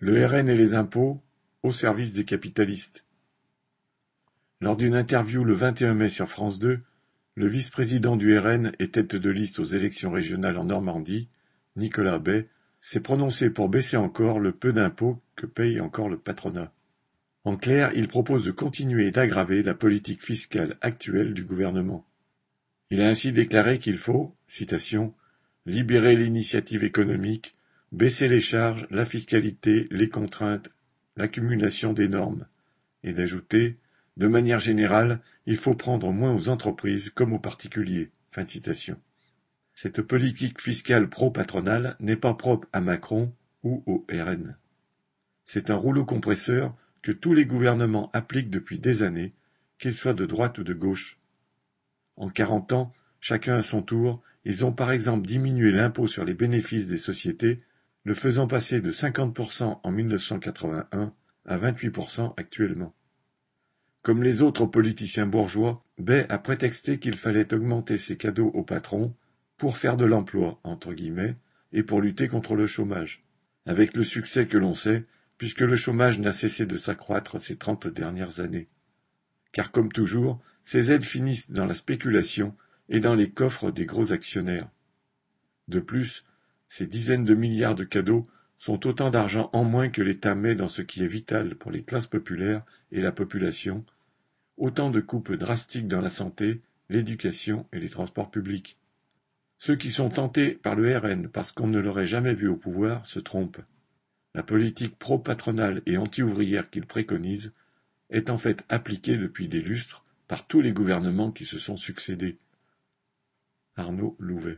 Le RN et les impôts, au service des capitalistes. Lors d'une interview le 21 mai sur France 2, le vice-président du RN et tête de liste aux élections régionales en Normandie, Nicolas Bay, s'est prononcé pour baisser encore le peu d'impôts que paye encore le patronat. En clair, il propose de continuer d'aggraver la politique fiscale actuelle du gouvernement. Il a ainsi déclaré qu'il faut, citation, libérer l'initiative économique, baisser les charges, la fiscalité, les contraintes, l'accumulation des normes, et d'ajouter, de manière générale, il faut prendre moins aux entreprises comme aux particuliers. Cette politique fiscale pro-patronale n'est pas propre à Macron ou au RN. C'est un rouleau compresseur que tous les gouvernements appliquent depuis des années, qu'ils soient de droite ou de gauche. En quarante ans, chacun à son tour, ils ont par exemple diminué l'impôt sur les bénéfices des sociétés, le faisant passer de 50% en 1981 à 28% actuellement. Comme les autres politiciens bourgeois, Bay a prétexté qu'il fallait augmenter ses cadeaux aux patrons pour faire de l'emploi, entre guillemets, et pour lutter contre le chômage. Avec le succès que l'on sait, puisque le chômage n'a cessé de s'accroître ces trente dernières années. Car comme toujours, ces aides finissent dans la spéculation et dans les coffres des gros actionnaires. De plus, ces dizaines de milliards de cadeaux sont autant d'argent en moins que l'État met dans ce qui est vital pour les classes populaires et la population, autant de coupes drastiques dans la santé, l'éducation et les transports publics. Ceux qui sont tentés par le RN parce qu'on ne l'aurait jamais vu au pouvoir se trompent. La politique pro-patronale et anti-ouvrière qu'il préconise est en fait appliquée depuis des lustres par tous les gouvernements qui se sont succédés. Arnaud Louvet